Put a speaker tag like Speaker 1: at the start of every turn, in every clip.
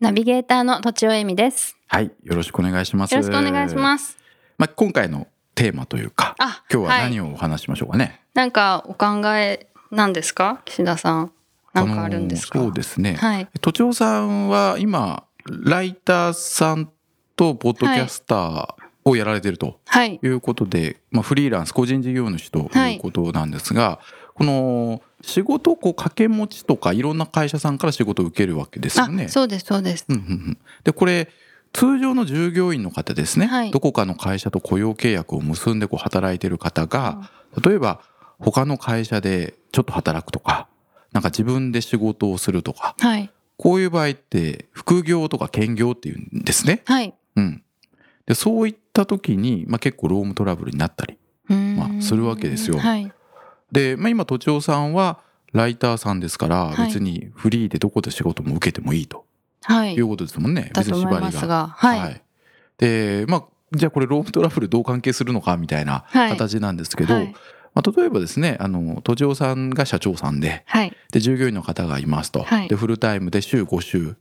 Speaker 1: ナビゲーターの土地尾恵美です。
Speaker 2: はいよろしくお願いします。
Speaker 1: よろしくお願いします。
Speaker 2: まあ、今回のテーマというか
Speaker 1: あ
Speaker 2: 今日は
Speaker 1: はい。
Speaker 2: 何をお話ししましょうかね、
Speaker 1: なんかお考えなんですか？岸田さん。なんかあるんですか？
Speaker 2: そうですね、
Speaker 1: はい。
Speaker 2: 都庁さんは今ライターさんとポッドキャスターをやられてると
Speaker 1: はい。
Speaker 2: いうことで、まあ、フリーランス個人事業主ということなんですが、この仕事をこう掛け持ちとかいろんな会社さんから仕事を受けるわけですよね。
Speaker 1: あ。そうですそうです。
Speaker 2: うんうんうん。でこれ通常の従業員の方ですね、
Speaker 1: はい。
Speaker 2: どこかの会社と雇用契約を結んでこう働いてる方が、例えば他の会社でちょっと働くとかなんか自分で仕事をするとか
Speaker 1: はい。
Speaker 2: こういう場合って副業とか兼業っていうんですね。
Speaker 1: はい。
Speaker 2: うん、でそういった時に、まあ、結構ロームトラブルになったりまあするわけですよ。
Speaker 1: はい
Speaker 2: で、まあ、今都庁さんはライターさんですから
Speaker 1: はい。
Speaker 2: 別にフリーでどこで仕事も受けてもいいと。
Speaker 1: はい。
Speaker 2: いうことですもんね。
Speaker 1: だと思いますが。はい。
Speaker 2: でまあじゃあこれロームトラブルどう関係するのかみたいな
Speaker 1: はい。
Speaker 2: 形なんですけど、
Speaker 1: はい。
Speaker 2: まあ、例えばですねあの都庁さんが社長さんで
Speaker 1: はい。
Speaker 2: で従業員の方がいますと、
Speaker 1: はい。
Speaker 2: でフルタイムで週5週。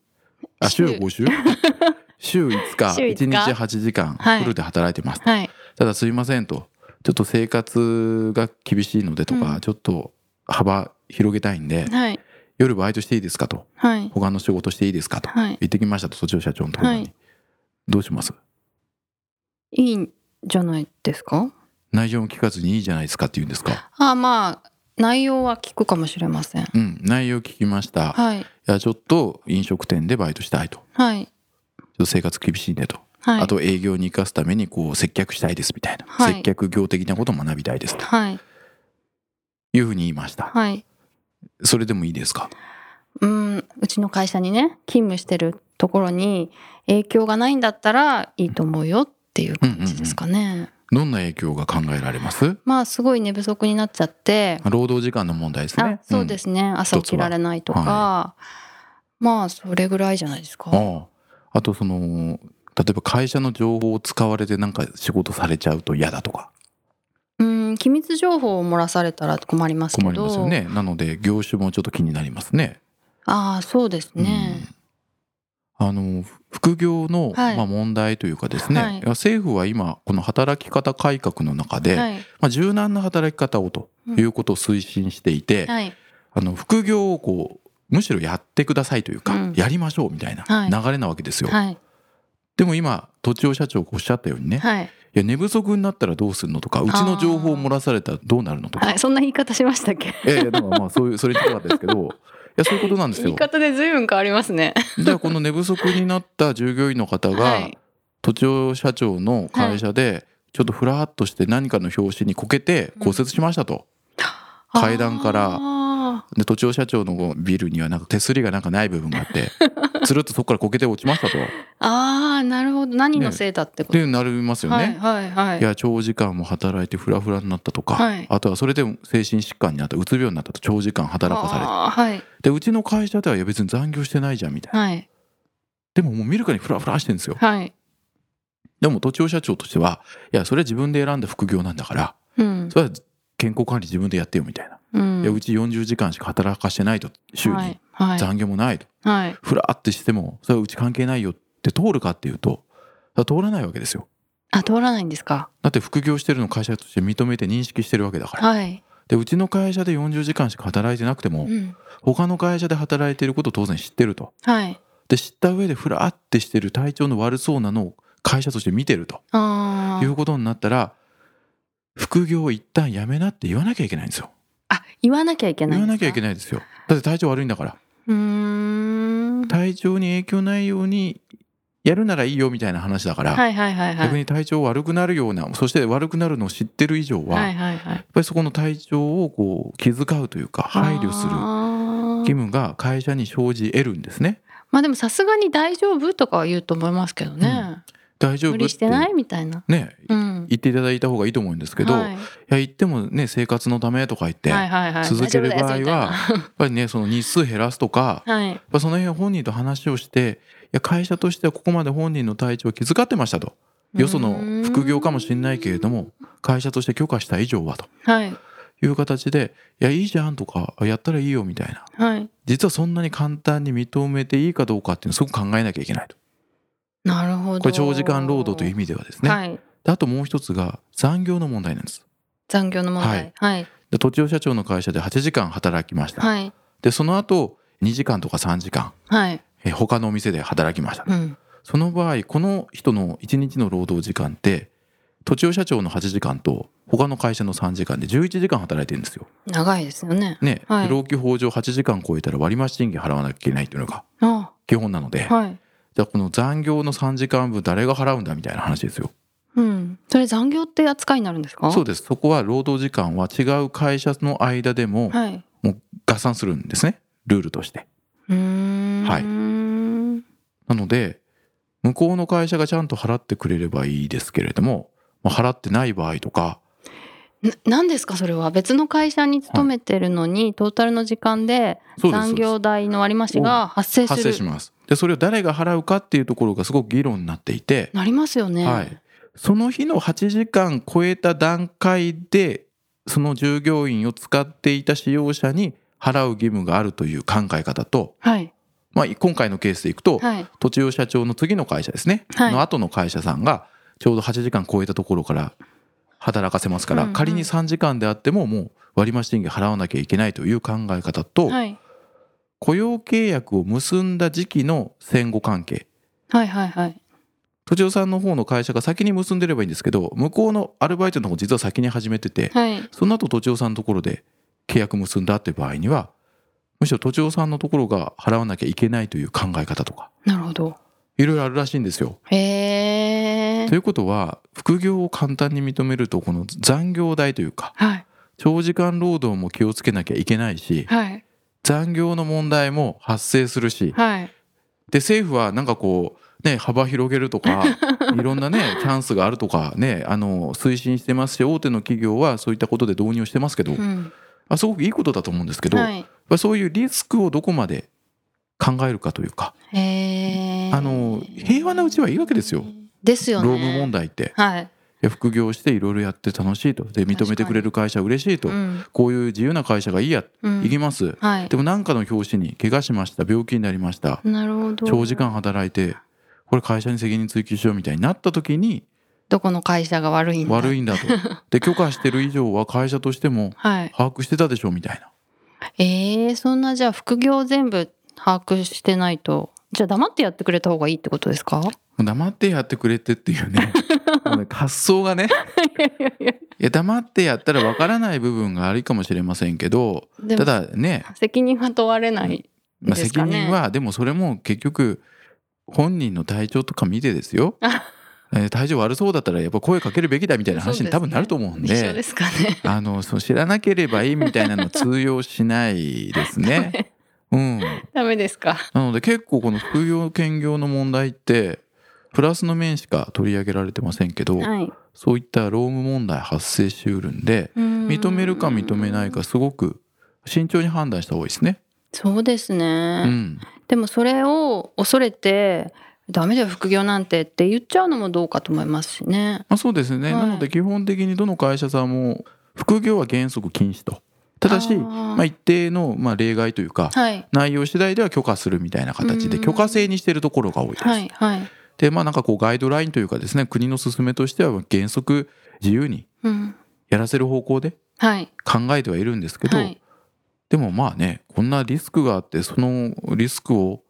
Speaker 2: あ
Speaker 1: 週。
Speaker 2: 週5週？週5日。
Speaker 1: 週5
Speaker 2: 1
Speaker 1: 日
Speaker 2: 日8時間
Speaker 1: はい。
Speaker 2: フルで働いてます、
Speaker 1: はい。
Speaker 2: ただすいませんとちょっと生活が厳しいのでとか、
Speaker 1: うん。
Speaker 2: ちょっと幅広げたいんで
Speaker 1: はい。
Speaker 2: 夜バイトしていいですかと。
Speaker 1: はい。
Speaker 2: 他の仕事していいですかと
Speaker 1: はい。
Speaker 2: 言ってきましたと都庁社長のところに、
Speaker 1: はい。
Speaker 2: どうします？
Speaker 1: いいんじゃないですか？
Speaker 2: 内容も聞かずにいいじゃないですかって言うんですか？
Speaker 1: あまあ内容は聞くかもしれません。
Speaker 2: うん。内容聞きました、い、
Speaker 1: はい
Speaker 2: やちょっと飲食店でバイトしたいとちょ
Speaker 1: はい
Speaker 2: っと生活厳しいんでと、
Speaker 1: はい。
Speaker 2: あと営業に生かすためにこう接客したいですみたいな、
Speaker 1: はい。
Speaker 2: 接客業的なことを学びたいですと。
Speaker 1: はい。
Speaker 2: いうふうに言いました。
Speaker 1: はい。
Speaker 2: それでもいいですか？
Speaker 1: うんうちの会社にね勤務してるところに影響がないんだったらいいと思うよっていう感じですかね、
Speaker 2: どんな影響が考えられます？
Speaker 1: まあすごい寝不足になっちゃって。
Speaker 2: 労働時間の問題ですね。
Speaker 1: あそうで
Speaker 2: ん
Speaker 1: すね、朝起きられないとか、
Speaker 2: は
Speaker 1: まあそれぐらいじゃないですか。
Speaker 2: あとその例えば会社の情報を使われてなんか仕事されちゃうと嫌だとか。
Speaker 1: うん機密情報を漏らされたら困りますけど。
Speaker 2: 困りますよね。なので業種もちょっと気になりますね。
Speaker 1: ああそうですね、
Speaker 2: うん。あの副業の、
Speaker 1: はい。
Speaker 2: まあ、問題というかですね、
Speaker 1: はい。
Speaker 2: 政府は今この働き方改革の中で、
Speaker 1: はい。
Speaker 2: まあ、柔軟な働き方をということを推進していて、
Speaker 1: はい。
Speaker 2: あの副業をこうむしろやってくださいというか、
Speaker 1: うん。
Speaker 2: やりましょうみたいな
Speaker 1: はい。
Speaker 2: 流れなわけですよ。
Speaker 1: はい
Speaker 2: でも今都庁社長がおっしゃったようにね、い、
Speaker 1: はい。
Speaker 2: や寝不足になったらどうするのとかうちの情報を漏らされたらどうなるのとか、
Speaker 1: はいそんな言い方しましたっけ
Speaker 2: ええだからまあそういう それに近かったですけどいやそういうことなんですよ。
Speaker 1: 言い。方で随分変わりますね。
Speaker 2: じゃあこの寝不足になった従業員の方が、
Speaker 1: はい。
Speaker 2: 都庁社長の会社でちょっとふらっとして何かの拍子にこけて骨折しましたと。階段から
Speaker 1: あ
Speaker 2: で都庁社長のビルにはなんか手すりがなんかない部分があって つるっとそこからこけて落ちましたと。
Speaker 1: ーあーなるほど。何のせいだってこと、
Speaker 2: でなりますよね。
Speaker 1: はいはいはい。
Speaker 2: いや長時間も働いてフラフラになったとか、
Speaker 1: はい。
Speaker 2: あとはそれでも精神疾患になったうつ病になったと長時間働かされて。
Speaker 1: はい。
Speaker 2: でうちの会社ではいや別に残業してないじゃんみたいな。
Speaker 1: はい。
Speaker 2: でももう見るからにフラフラしてるんですよ。
Speaker 1: はい。
Speaker 2: でも都庁社長としてはいやそれは自分で選んだ副業なんだから
Speaker 1: うん。
Speaker 2: それは健康管理自分でやってよみたいな、
Speaker 1: うん。
Speaker 2: いやうち40時間しか働かしてないと週に。残業もないと、
Speaker 1: はい。
Speaker 2: ふらってしてもそれはうち関係ないよって通るかっていうと通らないわけですよ。
Speaker 1: あ通らないんですか？
Speaker 2: だって副業してるの会社として認めて認識してるわけだから。
Speaker 1: はい、
Speaker 2: でうちの会社で40時間しか働いてなくても
Speaker 1: うん、
Speaker 2: 他の会社で働いてることを当然知ってると。
Speaker 1: はい。
Speaker 2: で知った上でふらってしてる体調の悪そうなのを会社として見てると。いうことになったら副業を一旦やめなって言わなきゃいけないんですよ。
Speaker 1: あ言わなきゃいけない
Speaker 2: 言わなきゃいけ
Speaker 1: ない
Speaker 2: ですよ。だって体調悪いんだから。
Speaker 1: うーん。
Speaker 2: 体調に影響ないようにやるならいいよみたいな話だから、
Speaker 1: はいはいはいはい。
Speaker 2: 逆に体調悪くなるようなそして悪くなるのを知ってる以上は、
Speaker 1: は
Speaker 2: やっ
Speaker 1: いはい。はい
Speaker 2: ぱりそこの体調をこう気遣うというか配慮する義務が会社に生じ得るんですね。
Speaker 1: まあでもさすがに大丈夫とかは言うと思いますけどね、
Speaker 2: 大丈夫
Speaker 1: 無理してないみたいな、
Speaker 2: ね。
Speaker 1: うん、
Speaker 2: 言っていただいた方がいいと思うんですけど、
Speaker 1: はい。
Speaker 2: い、や言ってもね生活のためとか言って、
Speaker 1: はいはいはい。
Speaker 2: 続ける場合はやっぱりねその日数減らすとか
Speaker 1: はい。
Speaker 2: やっぱその辺本人と話をしていや会社としてはここまで本人の体調を気遣ってましたと。よその副業かもしれないけれども会社として許可した以上はと。
Speaker 1: はい。
Speaker 2: いう形で「いやいいじゃん」とか「やったらいいよ」みたいな。
Speaker 1: はい。
Speaker 2: 実はそんなに簡単に認めていいかどうかっていうのをすごく考えなきゃいけないと
Speaker 1: なるほど。
Speaker 2: これ長時間労働という意味ではですね、
Speaker 1: はい。
Speaker 2: であともう一つが残業の問題なんです。
Speaker 1: 残業の問題。はい。
Speaker 2: で土地社長の会社で8時間働きました、
Speaker 1: はい。
Speaker 2: でその後2時間とか3時間
Speaker 1: はい。
Speaker 2: え他のお店で働きました。
Speaker 1: うん。
Speaker 2: その場合この人の1日の労働時間って土地社長の8時間と他の会社の3時間で11時間働いてるんですよ。
Speaker 1: 長いですよね。
Speaker 2: ね、
Speaker 1: はい。
Speaker 2: 労基法上8時間超えたら割増賃金払わなきゃいけないっていうのが
Speaker 1: あ。
Speaker 2: 基本なので、
Speaker 1: はい
Speaker 2: じゃあこの残業の3時間分誰が払うんだみたいな話ですよ。
Speaker 1: うん。それ残業って扱いになるんですか？
Speaker 2: そうです。そこは労働時間は違う会社の間でも
Speaker 1: はい。
Speaker 2: 合算するんですね。ルールとして。
Speaker 1: うーん。
Speaker 2: はい。なので向こうの会社がちゃんと払ってくれればいいですけれども、まあ、払ってない場合とか。
Speaker 1: な何ですか？それは。別の会社に勤めてるのに、トータルの時間で残業代の割増が発生す
Speaker 2: 発
Speaker 1: る
Speaker 2: 生します。でそれを誰が払うかっていうところがすごく議論になっていて、
Speaker 1: なりますよね、
Speaker 2: はい、その日の8時間超えた段階でその従業員を使っていた使用者に払う義務があるという考え方と、
Speaker 1: はい。
Speaker 2: まあ、今回のケースでいくと、
Speaker 1: はい。
Speaker 2: 土地用社長の次の会社ですね、
Speaker 1: はい。
Speaker 2: の後の会社さんがちょうど8時間超えたところから働かせますから、
Speaker 1: うんうん。
Speaker 2: 仮に3時間であってももう割増賃金払わなきゃいけないという考え方と、
Speaker 1: はい
Speaker 2: 雇用契約を結んだ時期の戦後関係。
Speaker 1: はいはいはい。
Speaker 2: 土地さんの方の会社が先に結んでればいいんですけど向こうのアルバイトの方実は先に始めてて
Speaker 1: はい。
Speaker 2: その後土地さんのところで契約結んだって場合にはむしろ土地さんのところが払わなきゃいけないという考え方とか
Speaker 1: なるほど。
Speaker 2: いろいろあるらしいんですよ。
Speaker 1: へえ。
Speaker 2: ということは副業を簡単に認めるとこの残業代というか
Speaker 1: はい。
Speaker 2: 長時間労働も気をつけなきゃいけないし
Speaker 1: はい
Speaker 2: 残業の問題も発生するし。
Speaker 1: はい。
Speaker 2: で政府はなんかこうね幅広げるとか いろんなねチャンスがあるとかねあの推進してますし大手の企業はそういったことで導入してますけど、
Speaker 1: うん。
Speaker 2: あすごくいいことだと思うんですけど、
Speaker 1: はい。
Speaker 2: ぱそういうリスクをどこまで考えるかというかあの平和なうちはいいわけですよ。
Speaker 1: ですよね。
Speaker 2: 労務問題って。
Speaker 1: はい、
Speaker 2: いや副業していろいろやって楽しいと。で認めてくれる会社は嬉しいと、
Speaker 1: うん。
Speaker 2: こういう自由な会社がいいや、
Speaker 1: うん、
Speaker 2: 行きます。
Speaker 1: はい。
Speaker 2: でも何かの表紙に怪我しました。病気になりました。
Speaker 1: なるほど。
Speaker 2: 長時間働いてこれ会社に責任追及しようみたいになった時に
Speaker 1: どこの会社が悪いんだ。
Speaker 2: 悪いんだと。で許可してる以上は会社としても
Speaker 1: はい。
Speaker 2: 把握してたでしょみたいな。
Speaker 1: えー、そんなじゃあ副業全部把握してないと。じゃあ黙ってやってくれた方がいいってことですか？
Speaker 2: 黙ってやってくれてっていうね 発想がね。いや黙ってやったらわからない部分があるかもしれませんけどただね。
Speaker 1: 責任は問われない
Speaker 2: まあ、責
Speaker 1: ですかね。
Speaker 2: 任はでもそれも結局本人の体調とか見てですよ。
Speaker 1: あ
Speaker 2: えー体調悪そうだったらやっぱ声かけるべきだみたいな話に多分なると思うんで。
Speaker 1: ですかね。
Speaker 2: あのそう知らなければいいみたいなの通用しないですね。うん、
Speaker 1: ダメですか。
Speaker 2: なので結構この副業兼業の問題ってプラスの面しか取り上げられてませんけど
Speaker 1: はい。
Speaker 2: そういった労務問題発生しうるんで認
Speaker 1: 認
Speaker 2: めるか認めないかすごく慎重に判断した方がいいですね。
Speaker 1: そうですね、
Speaker 2: うん、
Speaker 1: でもそれを恐れてダメだよ副業なんてって言っちゃうのもどうかと思いますしね。
Speaker 2: まあ、そうですね、
Speaker 1: はい。
Speaker 2: なので基本的にどの会社さんも副業は原則禁止と。ただしまあ、一定のまあ例外というか
Speaker 1: はい。
Speaker 2: 内容次第では許可するみたいな形で
Speaker 1: うん。
Speaker 2: 許可制にしているところが多いです。
Speaker 1: はいはい
Speaker 2: でまあなんかこうガイドラインというかですね国の勧めとしては原則自由に
Speaker 1: うん。
Speaker 2: やらせる方向で
Speaker 1: はい。
Speaker 2: 考えてはいるんですけど、
Speaker 1: はい。
Speaker 2: でもまあねこんなリスクがあってそのリスクを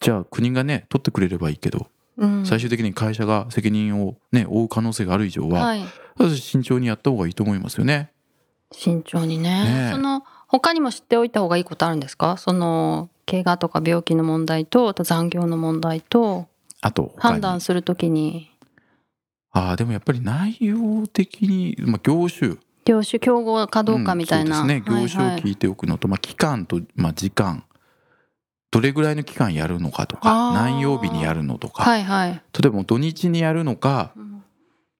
Speaker 2: じゃあ国がね取ってくれればいいけど、
Speaker 1: うん。
Speaker 2: 最終的に会社が責任をね負う可能性がある以上は、
Speaker 1: はい。
Speaker 2: 慎重にやった方がいいと思いますよね。
Speaker 1: 慎重にね。
Speaker 2: ねえ。
Speaker 1: その他にも知っておいた方がいいことあるんですか？その怪我とか病気の問題と残業の問題と
Speaker 2: あと
Speaker 1: 判断するときに。
Speaker 2: ああでもやっぱり内容的に、まあ、業種。
Speaker 1: 業種競合かどうかみたいな、
Speaker 2: うんそうですね。業種を
Speaker 1: はい。はい
Speaker 2: 聞いておくのと、まあ、期間と、まあ、時間。どれぐらいの期間やるのかとか何曜日にやるのとか、
Speaker 1: はいはい。
Speaker 2: 例えば土日にやるのか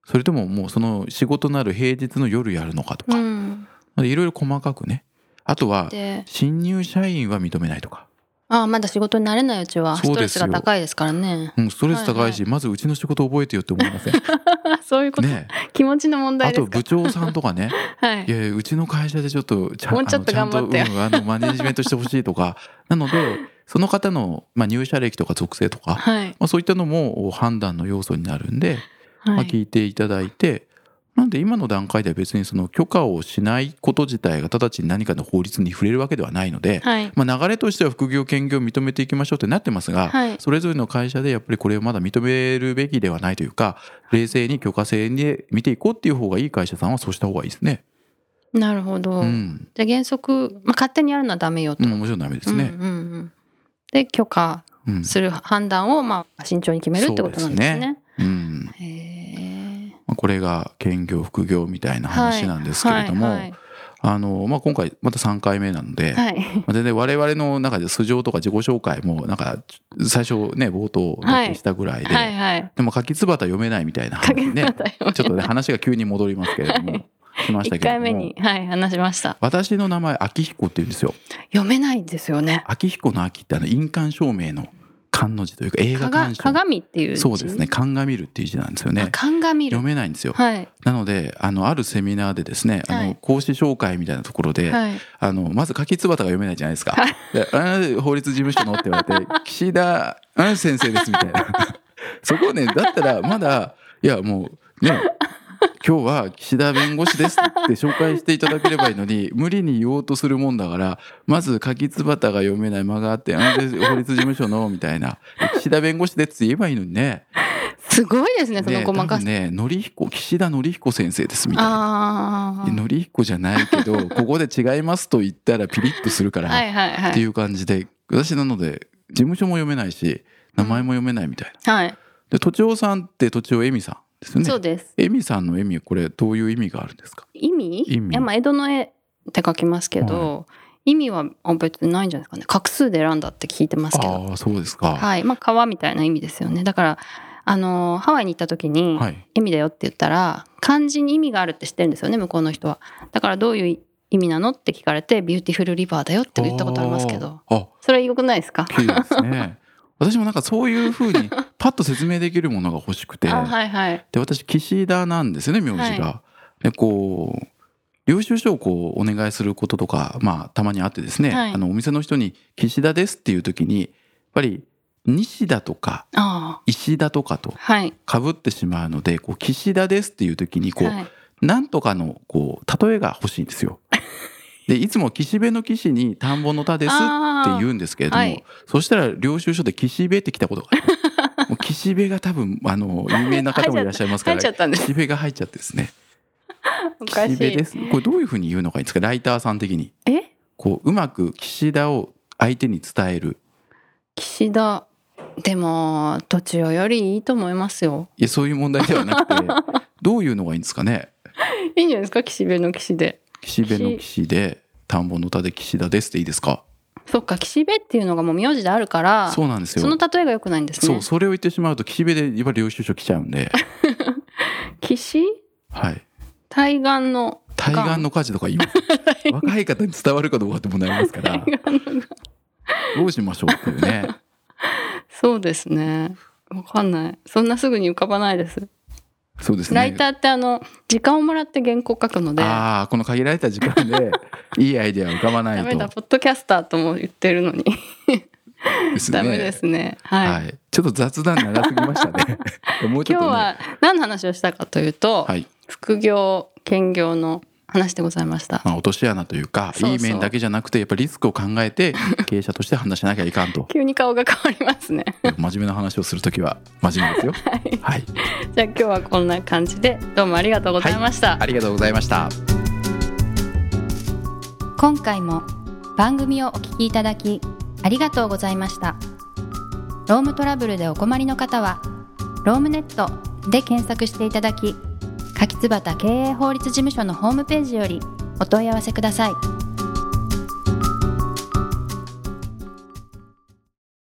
Speaker 2: それとももうその仕事のある平日の夜やるのかと
Speaker 1: う
Speaker 2: か
Speaker 1: ん
Speaker 2: いろいろ細かくね。あとは
Speaker 1: で
Speaker 2: 新入社員は認めないとか、
Speaker 1: ああまだ仕事に慣れないうちは。ストレスが高いですからね。
Speaker 2: うん、ストレス高いし、
Speaker 1: は
Speaker 2: まずうちの仕事覚えてよって思いません？
Speaker 1: そういうこと、
Speaker 2: ね
Speaker 1: 気持ちの問題
Speaker 2: あと
Speaker 1: ですか？
Speaker 2: 部長さんとかね。
Speaker 1: はい。
Speaker 2: いやうちの会社でちょっとちゃん
Speaker 1: もうちょっと頑張って。よ
Speaker 2: あのちゃんと、うん、あのマネジメントしてほしいとか。なのでその方の、まあ、入社歴とか属性とか、
Speaker 1: はい。
Speaker 2: まあ、そういったのも判断の要素になるんで、まあ、
Speaker 1: はい
Speaker 2: 聞いていただいてなんで今の段階では別にその許可をしないこと自体が直ちに何かの法律に触れるわけではないので、
Speaker 1: はい。
Speaker 2: まあ、流れとしては副業兼業を認めていきましょうってなってますが、
Speaker 1: はい。
Speaker 2: それぞれの会社でやっぱりこれをまだ認めるべきではないというか冷静に許可制で見ていこうっていう方がいい会社さんはそうした方がいいですね。
Speaker 1: なるほど、
Speaker 2: うん、
Speaker 1: じゃあ原則、まあ、勝手にやるのはダメよと、
Speaker 2: うん、もちろんダメですね。
Speaker 1: うんうんうん。で許可
Speaker 2: うん、
Speaker 1: する判断をまあ慎重に決めるってことなんです
Speaker 2: そう
Speaker 1: ね。
Speaker 2: うん、
Speaker 1: へ
Speaker 2: まあこれが兼業副業みたいな話なんですけれども、
Speaker 1: はいはい
Speaker 2: あのまあ、今回また3回目なので、
Speaker 1: はい。
Speaker 2: まあ全然我々の中で素性とか自己紹介もなんか最初ね冒頭だけしたぐらいで、
Speaker 1: はいはい
Speaker 2: でも柿つばた読めないみたいな話ねちょっとね話が急に戻りますけれども、
Speaker 1: はい。
Speaker 2: しました
Speaker 1: 一
Speaker 2: けれども。
Speaker 1: 回目に、はい、話しました。
Speaker 2: 私の名前秋彦って言うんですよ。
Speaker 1: 読めないですよね。
Speaker 2: 秋彦の秋ってあの印鑑証明の鑑の字というか映画鑑賞。
Speaker 1: 鏡っていう字？
Speaker 2: そうですね。鑑みるっていう字なんですよ
Speaker 1: あ
Speaker 2: ね。
Speaker 1: 鑑みる。
Speaker 2: 読めないんですよ。
Speaker 1: はい。
Speaker 2: なのであのあるセミナーでですねあの
Speaker 1: はい。
Speaker 2: 講師紹介みたいなところで、
Speaker 1: はい。
Speaker 2: あのまず柿つばたが読めないじゃないですか。
Speaker 1: はい。
Speaker 2: 法律事務所のって言われて 岸田あ先生ですみたいな。そこねだったらまだいやもうね今日は岸田弁護士ですって紹介していただければいいのに 無理に言おうとするもんだからまず柿つばたが読めない。間があって法律事務所のみたいな。岸田弁護士でって言えばいいのにね。
Speaker 1: すごいですねその
Speaker 2: ね
Speaker 1: 細かさ、
Speaker 2: 多分ね則彦岸田則彦先生ですみたいな。
Speaker 1: ああ
Speaker 2: 則彦じゃないけど ここで違いますと言ったらピリッとするから、
Speaker 1: はいはいはい。
Speaker 2: っていう感じで私なので事務所も読めないし名前も読めないみたいな。
Speaker 1: はい。
Speaker 2: で都庁さんって都庁江美さんですよね。
Speaker 1: そうです。
Speaker 2: 江美さんの江美はこれどういう意味があるんですか？
Speaker 1: 意味？
Speaker 2: 意味。
Speaker 1: いやまあ江戸の江って書きますけど、意味はあ別にないんじゃないですかね。画数で選んだって聞いてますけど。
Speaker 2: ああそうですか。は
Speaker 1: はい。まあ川みたいな意味ですよね。だからあのハワイに行った時に、
Speaker 2: い。
Speaker 1: 意味だよって言ったら漢字に意味があるって知ってるんですよね向こうの人は。だからどういう意味なのって聞かれて beautiful river だよって言ったことありますけど。
Speaker 2: あー。あ
Speaker 1: それ良くないですか？
Speaker 2: ね。私もなんかそういうふうに パッと説明できるものが欲しくて。
Speaker 1: あはいはい
Speaker 2: で私岸田なんですよね名字が。でこう領収書をこうお願いすることとか、まあ、たまにあってですね、
Speaker 1: はい
Speaker 2: あのお店の人に「岸田です」っていう時にやっぱり西田とか
Speaker 1: あ
Speaker 2: 石田とかとかぶってしまうのでこう岸田ですっていう時にこう、
Speaker 1: はい
Speaker 2: なんとかのこう例えが欲しいんですよ。でいつも岸辺の岸に田んぼの田ですって言うんですけれども、
Speaker 1: はい。
Speaker 2: そしたら領収書で岸辺って来たことがあります。もう岸辺が多分あの有名な方もいらっしゃいますから 岸辺が入っちゃってですね。岸辺です。これどういうふうに言うのがいいんですか？ライターさん的に。
Speaker 1: え？
Speaker 2: こううまく岸田を相手に伝える。
Speaker 1: 岸田でも土地よりいいと思いますよ。
Speaker 2: いやそういう問題ではなくてどういうのがいいんですかね？
Speaker 1: いいんじゃないですか？岸辺の岸で
Speaker 2: 岸辺の岸。で田んぼの田で岸田ですっていいですか？
Speaker 1: そっか岸辺っていうのがもう名字であるから
Speaker 2: そうなんですよ。
Speaker 1: その例えが良くないんですね。
Speaker 2: そうそれを言ってしまうと岸辺でやっぱり領収書来ちゃうんで。
Speaker 1: 岸？
Speaker 2: はい。
Speaker 1: 対岸の
Speaker 2: 対岸の火事とか言います若い方に伝わるかどうかって問題ありますから。どうしましょうっていうね。
Speaker 1: そうですね。わかんない。そんなすぐに浮かばないです
Speaker 2: そうですね。
Speaker 1: ライターってあの時間をもらって原稿書くので。
Speaker 2: ああこの限られた時間で いいアイデア浮かばないと。
Speaker 1: ダメだポッドキャスターとも言ってるのに。
Speaker 2: ですね。
Speaker 1: ダメですね。はい、
Speaker 2: はい、ちょっと雑談長すぎましたね。もうちょっと、ね、
Speaker 1: 今日は何の話をしたかというと、
Speaker 2: はい、
Speaker 1: 副業兼業の話でございました。
Speaker 2: まあ、落とし穴というかいい面だけじゃなくてやっぱりリスクを考えて 経営者として話しなきゃいかんと。
Speaker 1: 急に顔が変わりますね。
Speaker 2: 真面目な話をするときは真面目ですよ。
Speaker 1: はい。
Speaker 2: はい。
Speaker 1: じゃあ今日はこんな感じでどうもありがとうございました、
Speaker 2: ありがとうございました。
Speaker 1: 今回も番組をお聞きいただきありがとうございました。ロームトラブルでお困りの方はロームネットで検索していただき椿経営法律事務所のホームページよりお問い合わせください。